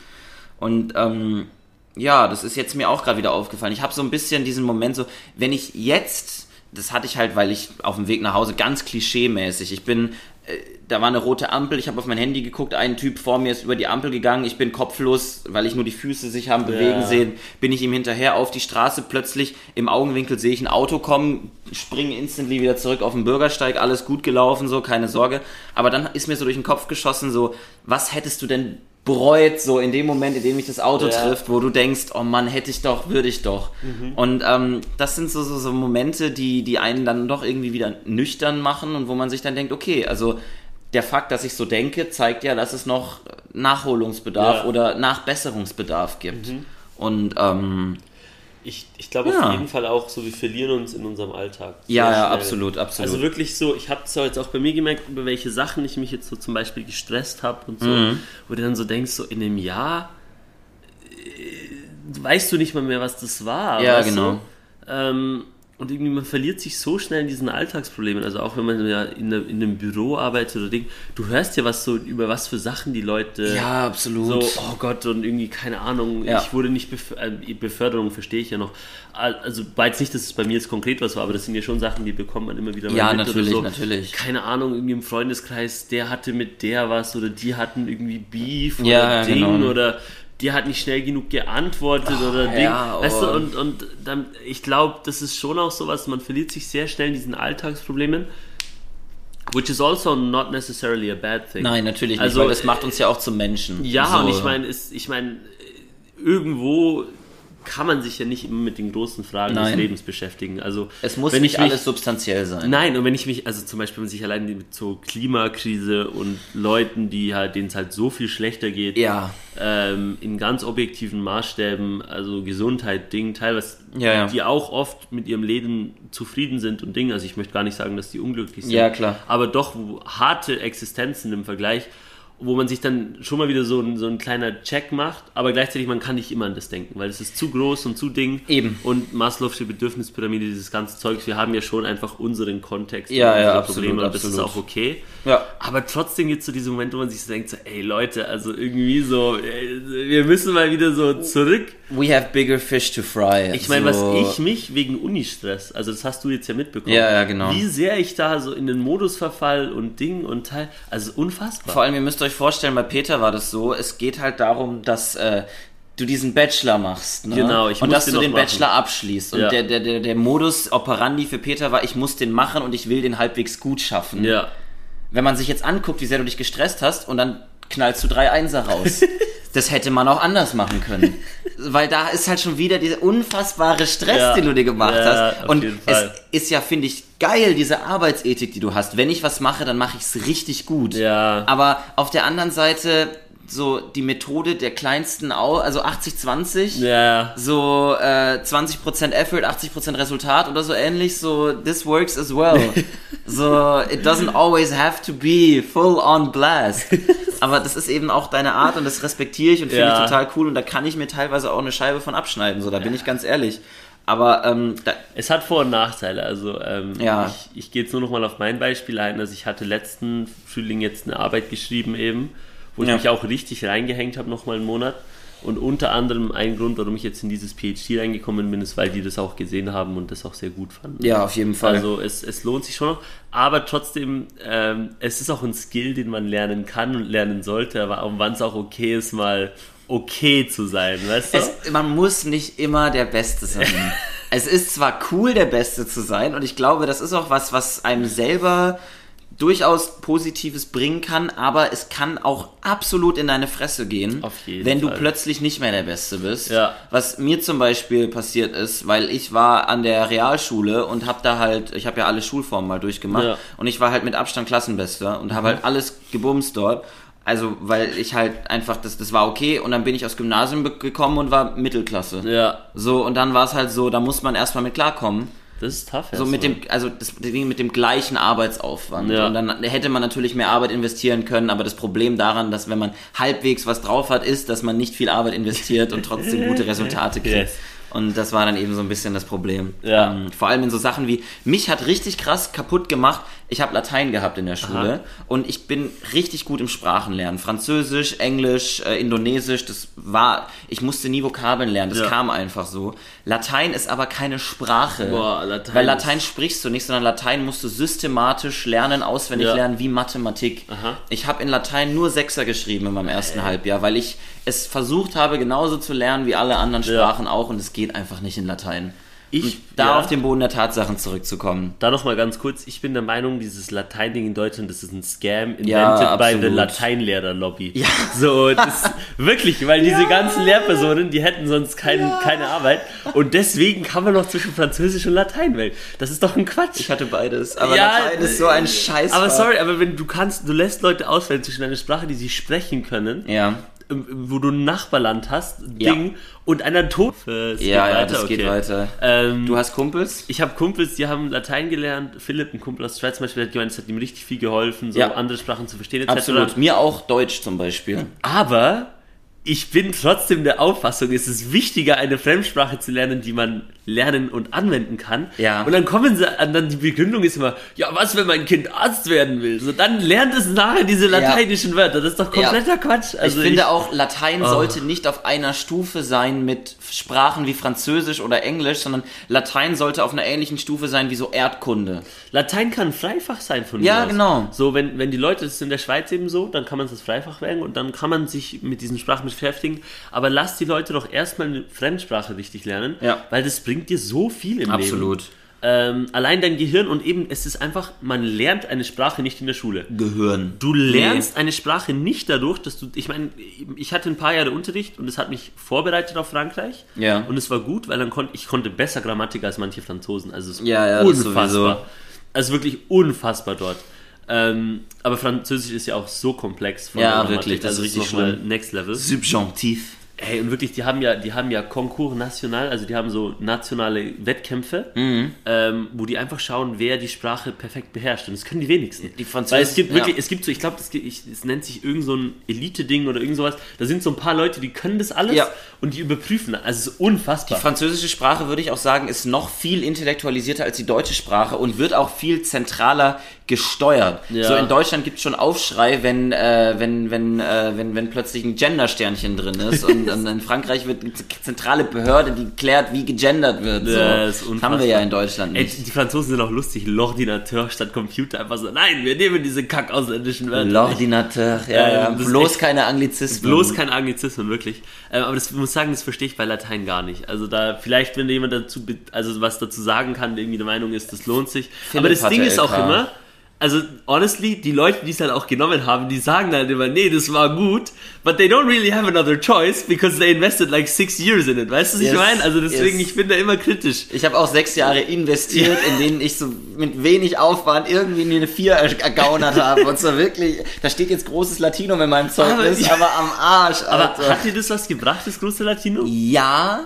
Und ähm, ja, das ist jetzt mir auch gerade wieder aufgefallen. Ich habe so ein bisschen diesen Moment so, wenn ich jetzt, das hatte ich halt, weil ich auf dem Weg nach Hause ganz klischee-mäßig, ich bin, äh, da war eine rote Ampel, ich habe auf mein Handy geguckt, ein Typ vor mir ist über die Ampel gegangen, ich bin kopflos, weil ich nur die Füße sich haben bewegen Ja. sehen, bin ich ihm hinterher auf die Straße, plötzlich im Augenwinkel sehe ich ein Auto kommen, springe instantly wieder zurück auf den Bürgersteig, alles gut gelaufen, so, keine Sorge. Aber dann ist mir so durch den Kopf geschossen, so, was hättest du denn bereut, so in dem Moment, in dem mich das Auto Ja. trifft, wo du denkst, oh Mann, hätte ich doch, würde ich doch. Und ähm, das sind so, so, so Momente, die, die einen dann doch irgendwie wieder nüchtern machen und wo man sich dann denkt, okay, also der Fakt, dass ich so denke, zeigt ja, dass es noch Nachholungsbedarf Ja. oder Nachbesserungsbedarf gibt. Und ähm, Ich, ich glaube Ja. auf jeden Fall auch, so wir verlieren uns in unserem Alltag. ja, ja, absolut, absolut. Also wirklich so, ich habe es jetzt auch bei mir gemerkt, über welche Sachen ich mich jetzt so zum Beispiel gestresst habe und so, Mhm. wo du dann so denkst, so in einem Jahr äh, weißt du nicht mal mehr, was das war. Ja, genau. Du? Ähm, und irgendwie man verliert sich so schnell in diesen Alltagsproblemen. Also auch wenn man ja in, ne- in einem Büro arbeitet oder Ding, du hörst ja was so über was für Sachen die Leute ja, absolut. so, oh Gott, und irgendwie, keine Ahnung, Ja. ich wurde nicht, bef äh, Beförderung verstehe ich ja noch. Also, war jetzt nicht, dass es bei mir jetzt konkret was war, aber das sind ja schon Sachen, die bekommt man immer wieder mal Ja, mit natürlich, so. natürlich. Keine Ahnung, irgendwie im Freundeskreis, der hatte mit der was oder die hatten irgendwie Beef Ja, oder ja, Ding genau. oder die hat nicht schnell genug geantwortet oder Ding. ja, weißt du, oh. und, und dann, ich glaube, das ist schon auch sowas, man verliert sich sehr schnell in diesen Alltagsproblemen. Which is also not necessarily a bad thing. Nein, natürlich Also, nicht, weil das macht uns ja auch zu Menschen. Ja, So. und ich meine, ich meine, irgendwo kann man sich ja nicht immer mit den großen Fragen des Nein. Lebens beschäftigen. Also es muss wenn nicht ich mich, alles substanziell sein. Nein, und wenn ich mich, also zum Beispiel, wenn man sich allein mit so Klimakrise und Leuten, die halt, denen es halt so viel schlechter geht, Ja. ähm, in ganz objektiven Maßstäben, also Gesundheit, Ding, teilweise, Ja, ja. die auch oft mit ihrem Leben zufrieden sind und Ding. Also ich möchte gar nicht sagen, dass die unglücklich sind. Ja, klar. Aber doch harte Existenzen im Vergleich, wo man sich dann schon mal wieder so ein, so ein kleiner Check macht, aber gleichzeitig man kann nicht immer an das denken, weil es ist zu groß und zu Ding. Eben. Und Maslow'sche Bedürfnispyramide, dieses ganze Zeugs, wir haben ja schon einfach unseren Kontext Ja, ja, unsere absolut, Probleme und das ist absolut. auch okay. Ja. Aber trotzdem gibt es so diese Momente, wo man sich so denkt, so, ey Leute, also irgendwie so, ey, wir müssen mal wieder so zurück. We have bigger fish to fry. Ich meine, so. was ich mich wegen Unistress, also das hast du jetzt ja mitbekommen, Ja, ja, genau. wie sehr ich da so in den Modus verfall und Ding und Teil, also unfassbar. Vor allem, ihr müsst euch vorstellen, bei Peter war das so, es geht halt darum, dass äh, du diesen Bachelor machst. Ne? Genau, ich Und dass den du den machen. Bachelor abschließt. Und Ja. der, der, der, der Modus operandi für Peter war, ich muss den machen und ich will den halbwegs gut schaffen. ja. Wenn man sich jetzt anguckt, wie sehr du dich gestresst hast und dann knallst du drei Einser raus. [LAUGHS] das hätte man auch anders machen können. Weil da ist halt schon wieder dieser unfassbare Stress, Ja. den du dir gemacht Ja, hast. Und es ist ja, finde ich, geil, diese Arbeitsethik, die du hast. Wenn ich was mache, dann mache ich es richtig gut. Ja. Aber auf der anderen Seite so die Methode der kleinsten, Au also 80-20, Ja, so äh, 20% Effort, 80% Resultat oder so ähnlich, so this works as well. [LAUGHS] so it doesn't always have to be full on blast. [LAUGHS] Aber das ist eben auch deine Art und das respektiere ich und finde Ja. ich total cool und da kann ich mir teilweise auch eine Scheibe von abschneiden, so da bin ich ganz ehrlich. Aber ähm, Es hat Vor- und Nachteile. Also ähm, Ja. ich, ich gehe jetzt nur noch mal auf mein Beispiel ein. Also ich hatte letzten Frühling jetzt eine Arbeit geschrieben eben wo ich Ja. mich auch richtig reingehängt habe, nochmal einen Monat. Und unter anderem ein Grund, warum ich jetzt in dieses PhD reingekommen bin, ist, weil die das auch gesehen haben und das auch sehr gut fanden. Ja, auf jeden Fall. Also es, es lohnt sich schon noch, aber trotzdem, ähm, es ist auch ein Skill, den man lernen kann und lernen sollte, aber wann es auch okay ist, mal okay zu sein, weißt du? es, man muss nicht immer der Beste sein. [LAUGHS] es ist zwar cool, der Beste zu sein, und ich glaube, das ist auch was, was einem selber durchaus Positives bringen kann, aber es kann auch absolut in deine Fresse gehen, wenn du Fall. plötzlich nicht mehr der Beste bist. Ja. Was mir zum Beispiel passiert ist, weil ich war an der Realschule und habe da halt, ich habe ja alle Schulformen mal durchgemacht Ja. Mhm. und ich war halt mit Abstand Klassenbester und habe halt alles gebumst dort. Also, weil ich halt einfach, das, das war okay und dann bin ich aufs Gymnasium gekommen und war Mittelklasse. ja, So, und dann war es halt so, da muss man erstmal mit klarkommen. Das ist tough. So mit dem, also das Ding mit dem gleichen Arbeitsaufwand. Ja. Und dann hätte man natürlich mehr Arbeit investieren können, aber das Problem daran, dass wenn man halbwegs was drauf hat, ist, dass man nicht viel Arbeit investiert und trotzdem gute [LAUGHS] Resultate kriegt. Yes. Und das war dann eben so ein bisschen das Problem. Ja. Ähm, vor allem in so Sachen wie, mich hat richtig krass kaputt gemacht, ich habe Latein gehabt in der Schule Aha. und ich bin richtig gut im Sprachenlernen. Französisch, Englisch, äh, Indonesisch, das war, ich musste nie Vokabeln lernen, das Ja. kam einfach so. Latein ist aber keine Sprache. Boah, Latein Weil Latein sprichst du nicht, sondern Latein musst du systematisch lernen, auswendig Ja. lernen, wie Mathematik. Aha. Ich habe in Latein nur Sechser geschrieben in meinem ersten Halbjahr, weil ich es versucht habe, genauso zu lernen wie alle anderen Ja. Sprachen auch und es geht einfach nicht in Latein. Ich- da ja. auf den Boden der Tatsachen zurückzukommen. Da noch mal ganz kurz, ich bin der Meinung, dieses Latein-Ding in Deutschland, das ist ein Scam, invented Ja, by the. Lateinlehrer-Lobby. Ja. So, das, [LAUGHS] wirklich, weil diese ganzen Lehrpersonen, die hätten sonst kein, keine Arbeit und deswegen kann man noch zwischen Französisch und Latein wählen. Das ist doch ein Quatsch. Ich hatte beides, aber Ja, Latein ist so ein Scheiß. aber sorry, aber wenn du kannst, du lässt Leute auswählen zwischen einer Sprache, die sie sprechen können, Ja. Wo du ein Nachbarland hast, Ja. Ding, und einer. Es geht Ja, ja, das geht okay. weiter. Ähm, Du hast Kumpels? ich habe Kumpels, die haben Latein gelernt. Philipp, ein Kumpel aus Schweiz zum Beispiel, hat gemeint, es hat ihm richtig viel geholfen, so Ja. andere Sprachen zu verstehen etc. Absolut. Mir auch Deutsch zum Beispiel. Aber ich bin trotzdem der Auffassung, es ist wichtiger, eine Fremdsprache zu lernen, die man lernen und anwenden kann. Ja. Und dann kommen sie an, dann die Begründung ist immer, ja, was, wenn mein Kind Arzt werden will? So, dann lernt es nachher diese lateinischen Wörter. Das ist doch kompletter Quatsch. Also ich finde auch, Latein Oh. sollte nicht auf einer Stufe sein mit Sprachen wie Französisch oder Englisch, sondern Latein sollte auf einer ähnlichen Stufe sein wie so Erdkunde. Latein kann Freifach sein von Ja, mir aus. genau. So, wenn, wenn die Leute, das ist in der Schweiz eben so, dann kann man das Freifach wählen und dann kann man sich mit diesen Sprachen beschäftigen. Aber lass die Leute doch erstmal eine Fremdsprache richtig lernen, Ja. weil das bringt dir so viel im Absolut. Leben. Ähm, allein dein Gehirn und eben, es ist einfach, man lernt eine Sprache nicht in der Schule. Gehirn. Du lernst eine Sprache nicht dadurch, dass du, ich meine, ich hatte ein paar Jahre Unterricht und es hat mich vorbereitet auf Frankreich. Ja. Und es war gut, weil dann konnte ich konnte besser Grammatik als manche Franzosen. Also es ist Ja, ja, unfassbar. Also wirklich unfassbar dort. Ähm, aber Französisch ist ja auch so komplex von Ja, wirklich, das also ist richtig nochmal. Next Level. Subjunktiv. Ey, und wirklich, die haben ja, die haben ja Concours national, also die haben so nationale Wettkämpfe, Mhm. ähm, wo die einfach schauen, wer die Sprache perfekt beherrscht. Und das können die wenigsten. Die Französen- Weil es gibt ja. wirklich, es gibt so, ich glaube, es nennt sich irgend so ein Elite-Ding oder irgend sowas. Da sind so ein paar Leute, die können das alles Ja. und die überprüfen. Also es ist unfassbar. Die französische Sprache, würde ich auch sagen, ist noch viel intellektualisierter als die deutsche Sprache und wird auch viel zentraler gesteuert. Ja. So in Deutschland gibt es schon Aufschrei, wenn, äh, wenn, wenn, äh, wenn, wenn plötzlich ein Gender-Sternchen drin ist. Und, und in Frankreich wird eine zentrale Behörde, die klärt, wie gegendert wird. So. Ja, das haben wir ja in Deutschland Ey, nicht. die Franzosen sind auch lustig. L'Ordinateur statt Computer. Einfach so, nein, wir nehmen diese kack ausländischen Wörter. L'ordinateur, ja, ja. Ähm, Bloß echt- keine Anglizismen. Bloß kein Anglizismen, wirklich. Ähm, aber das ich muss sagen, das verstehe ich bei Latein gar nicht. Also da, vielleicht, wenn jemand dazu, also was dazu sagen kann, der irgendwie der Meinung ist, das lohnt sich. Philipp aber das Ding ist auch immer, also honestly, die Leute, die es halt auch genommen haben, die sagen dann immer, nee, das war gut, but they don't really have another choice because they invested like six years in it. Weißt du, was Yes, ich meine? Also deswegen, yes. ich bin da immer kritisch. Ich habe auch sechs Jahre investiert, in denen ich so mit wenig Aufwand irgendwie eine 4 ergaunert habe. Und so wirklich, da steht jetzt großes Latinum in meinem Zeugnis, Aber- aber, am Arsch, Aber Alter. hat dir das was gebracht, das große Latino? ja,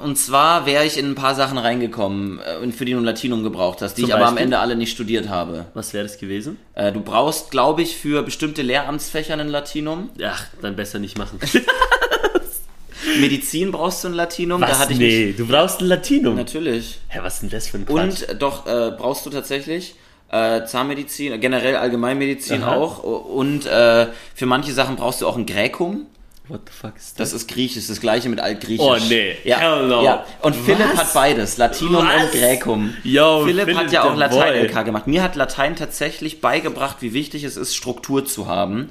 und zwar wäre ich in ein paar Sachen reingekommen, äh, für die du ein Latinum gebraucht hast, die Zum ich aber am? Ende alle nicht studiert habe. Was wäre das gewesen? Äh, du brauchst, glaube ich, für bestimmte Lehramtsfächer ein Latinum. Ach, dann besser nicht machen. [LAUGHS] Medizin brauchst du ein Latinum. da Was? hatte ich mich, nee, du brauchst ein Latinum. natürlich. Hä, was ist denn das für ein Quatsch? Und äh, doch, äh, brauchst du tatsächlich. äh, Zahnmedizin, generell Allgemeinmedizin Aha. auch. Und äh, für manche Sachen brauchst du auch ein Gräkum. What the fuck ist Das ist Griechisch, das gleiche mit Altgriechisch. Oh, nee. Ja, Hell no. ja. Und Philipp Was? hat beides, Latinum Was? und Gräkum. Yo, Philipp, Philipp, hat ja auch Latein-LK gemacht. Mir hat Latein tatsächlich beigebracht, wie wichtig es ist, Struktur zu haben.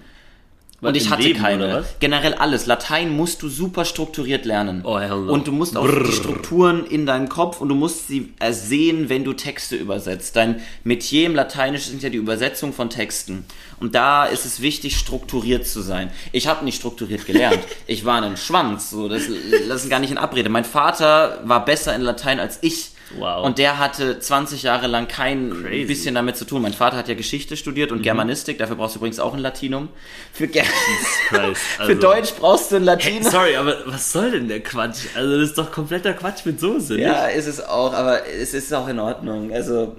Was, Und ich hatte Leben, keine. Generell alles. Latein musst du super strukturiert lernen. Oh, hell no. Und du musst auch die Strukturen in deinem Kopf und du musst sie äh, sehen, wenn du Texte übersetzt. Dein Metier im Lateinischen sind ja die Übersetzung von Texten. Und da ist es wichtig, strukturiert zu sein. Ich habe nicht strukturiert gelernt. [LAUGHS] Ich war ein Schwanz. So, das, das ist gar nicht in Abrede. Mein Vater war besser in Latein als ich. Wow. Und der hatte 20 Jahre lang kein Crazy. Mhm. bisschen damit zu tun. Mein Vater hat ja Geschichte studiert und Germanistik. Dafür brauchst du übrigens auch ein Latinum. Für, Ger [LAUGHS] Christ, für also- Deutsch brauchst du ein Hey, Latinum. sorry, aber was soll denn der Quatsch? Also das ist doch kompletter Quatsch mit Soße. Ja, ist es auch, aber es ist auch in Ordnung. Also,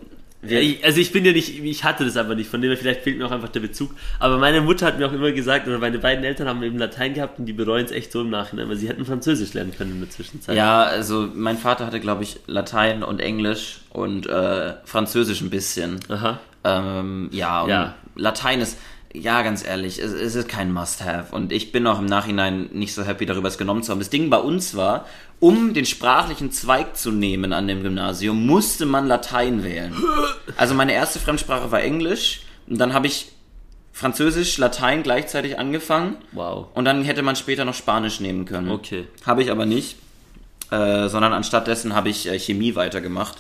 ich, also ich bin ja nicht, ich hatte das einfach nicht, von dem her vielleicht fehlt mir auch einfach der Bezug. Aber meine Mutter hat mir auch immer gesagt, oder meine beiden Eltern haben eben Latein gehabt und die bereuen es echt so im Nachhinein, weil sie hätten Französisch lernen können in der Zwischenzeit. ja, also mein Vater hatte, glaube ich, Latein und Englisch und äh, Französisch ein bisschen. Aha. Ähm, ja, und Ja. Latein ist, ja, ganz ehrlich, es, es ist kein Must-Have. Und ich bin auch im Nachhinein nicht so happy darüber, es genommen zu haben. Das Ding bei uns war, um den sprachlichen Zweig zu nehmen an dem Gymnasium, musste man Latein wählen. Also meine erste Fremdsprache war Englisch. Und dann habe ich Französisch, Latein gleichzeitig angefangen. Wow. Und dann hätte man später noch Spanisch nehmen können. Okay. Habe ich aber nicht. Äh, sondern anstattdessen habe ich äh, Chemie weitergemacht.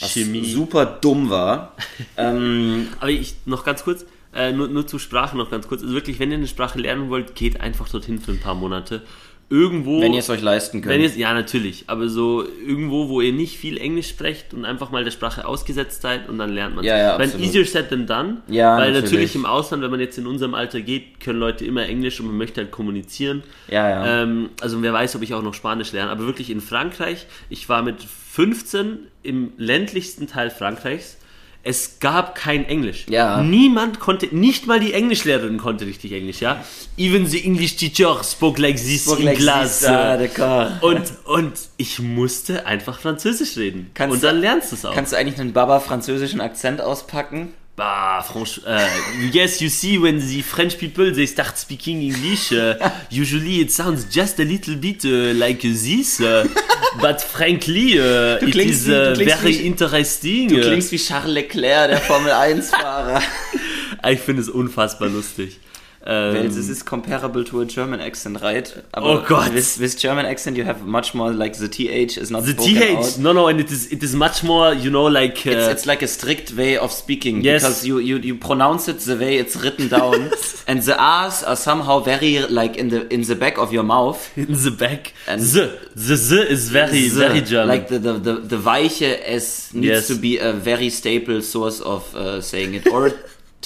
Was Chemie. super dumm war. [LAUGHS] ähm, Aber ich, noch ganz kurz, äh, nur, nur zur Sprache noch ganz kurz. Also wirklich, wenn ihr eine Sprache lernen wollt, geht einfach dorthin für ein paar Monate. Irgendwo. wenn ihr es euch leisten könnt. Ja, natürlich, aber so irgendwo, wo ihr nicht viel Englisch sprecht und einfach mal der Sprache ausgesetzt seid und dann lernt man Ja, ja, Wenn absolut. easier said than done, Ja, weil natürlich. natürlich. im Ausland, wenn man jetzt in unserem Alter geht, können Leute immer Englisch und man möchte halt kommunizieren. Ja, ja. Ähm, also wer weiß, ob ich auch noch Spanisch lerne, aber wirklich in Frankreich, ich war mit 15 im ländlichsten Teil Frankreichs. Es gab kein Englisch. Ja. Niemand konnte, nicht mal die Englischlehrerin konnte richtig Englisch, ja. Even the English teacher spoke like this Spoke in like class. this, ah, d'accord. Und, und ich musste einfach Französisch reden. Kannst und dann lernst du es auch. Kannst du eigentlich einen Baba-französischen Akzent auspacken? Bah, franch, uh, yes, you see, when the French people they start speaking English, uh, [LAUGHS] usually it sounds just a little bit uh, like this, uh, [LAUGHS] but frankly, uh, it is wie- uh, klingst very wie- interesting. Du klingst wie Charles Leclerc, der Formel-1-Fahrer. [LAUGHS] ich finde es unfassbar lustig. Well, Ähm, this is comparable to a German accent, right? Aber Oh Gott. With, with German accent you have much more, like the TH is not the TH, out. no, no, and it is it is much more, you know, like uh, It's, it's like a strict way of speaking Yes. because you, you, you pronounce it the way it's written down [LAUGHS] and the R's are somehow very like in the in the back of your mouth. [LAUGHS] in the back. And- the the the is very The- very German. Like the, the, the, the weiche S needs Yes. to be a very staple source of uh, saying it. Or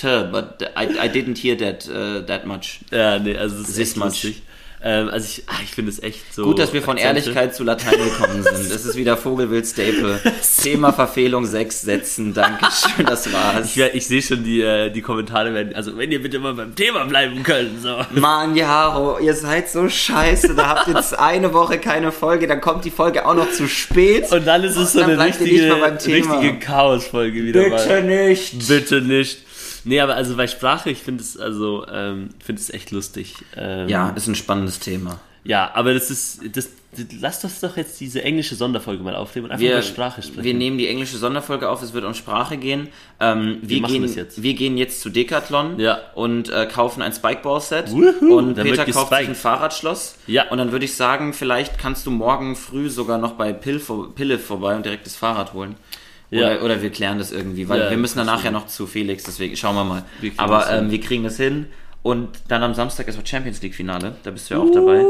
t, but I, I didn't hear that uh, that much. ja, nee, also es ist much. lustig. Ähm, also ich, ich finde es echt so. Gut, dass wir von Akzente. Ehrlichkeit zu Latein gekommen sind. [LAUGHS] Das ist wieder Vogelwild Staple. Thema Verfehlung sechs Sätzen. Dankeschön, das war's. Ich, ich sehe schon die, äh, die Kommentare werden, also wenn ihr bitte mal beim Thema bleiben könnt, so. Mann, Jaro, ihr seid so scheiße. Da habt ihr jetzt eine Woche keine Folge, dann kommt die Folge auch noch zu spät. Und dann ist es so Dann eine richtige, richtige Chaos-Folge wieder Bitte mal. nicht. Bitte nicht. Nee, aber also bei Sprache, ich finde es also, ähm, finde es echt lustig. Ähm, Ja, ist ein spannendes Thema. Ja, aber das ist, das, das, lasst uns doch jetzt diese englische Sonderfolge mal aufnehmen und einfach Wir, über Sprache sprechen. wir nehmen die englische Sonderfolge auf, es wird um Sprache gehen. Ähm, wir, machen gehen das jetzt. wir gehen jetzt zu Decathlon Ja. und äh, kaufen ein Spikeball-Set. Und da Peter kauft sich ein Fahrradschloss. Ja. Und dann würde ich sagen, vielleicht kannst du morgen früh sogar noch bei Pill Pille vorbei und direkt das Fahrrad holen. Oder, Ja. oder wir klären das irgendwie, weil Ja, wir müssen danach ja noch zu Felix, deswegen schauen wir mal. Wir Aber ähm, wir kriegen das hin. Und dann am Samstag ist auch Champions League Finale, da bist du ja auch dabei.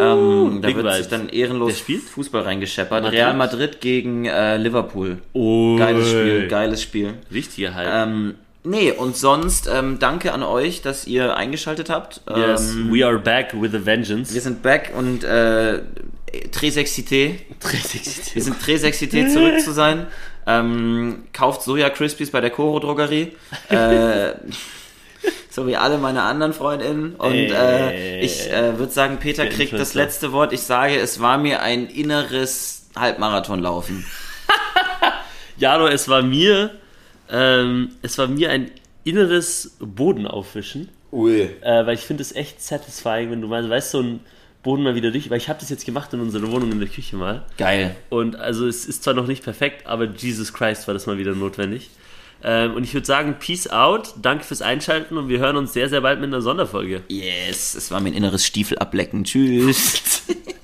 Ähm, da Big wird sich Vibes. dann ehrenlos? Fußball reingescheppert. Madrid? Real Madrid gegen äh, Liverpool. oh, Geiles Spiel, geiles Spiel. Richtiger Hype. Ähm, nee, und sonst ähm, danke an euch, dass ihr eingeschaltet habt. yes, Ähm, we are back with a vengeance. wir sind back und äh, très excité. Wir sind très excité, zurück zu sein. [LAUGHS] Ähm, kauft Soja Crispies bei der Koro Drogerie. [LAUGHS] Äh, so wie alle meine anderen Freundinnen. Und äh, ich äh, würde sagen, Peter kriegt das letzte Wort. Ich sage, es war mir ein inneres Halbmarathonlaufen. [LAUGHS] Jaro, es war mir Ähm, es war mir ein inneres Bodenaufwischen, Ui. äh, weil ich finde es echt satisfying, wenn du mal, weißt, so ein Boden mal wieder durch, weil ich habe das jetzt gemacht in unserer Wohnung in der Küche mal. Geil. Und also es ist zwar noch nicht perfekt, aber Jesus Christ war das mal wieder notwendig. Ähm, und ich würde sagen, Peace out, danke fürs Einschalten und wir hören uns sehr, sehr bald mit einer Sonderfolge. Yes, es war mein inneres Stiefel ablecken. Tschüss. [LAUGHS]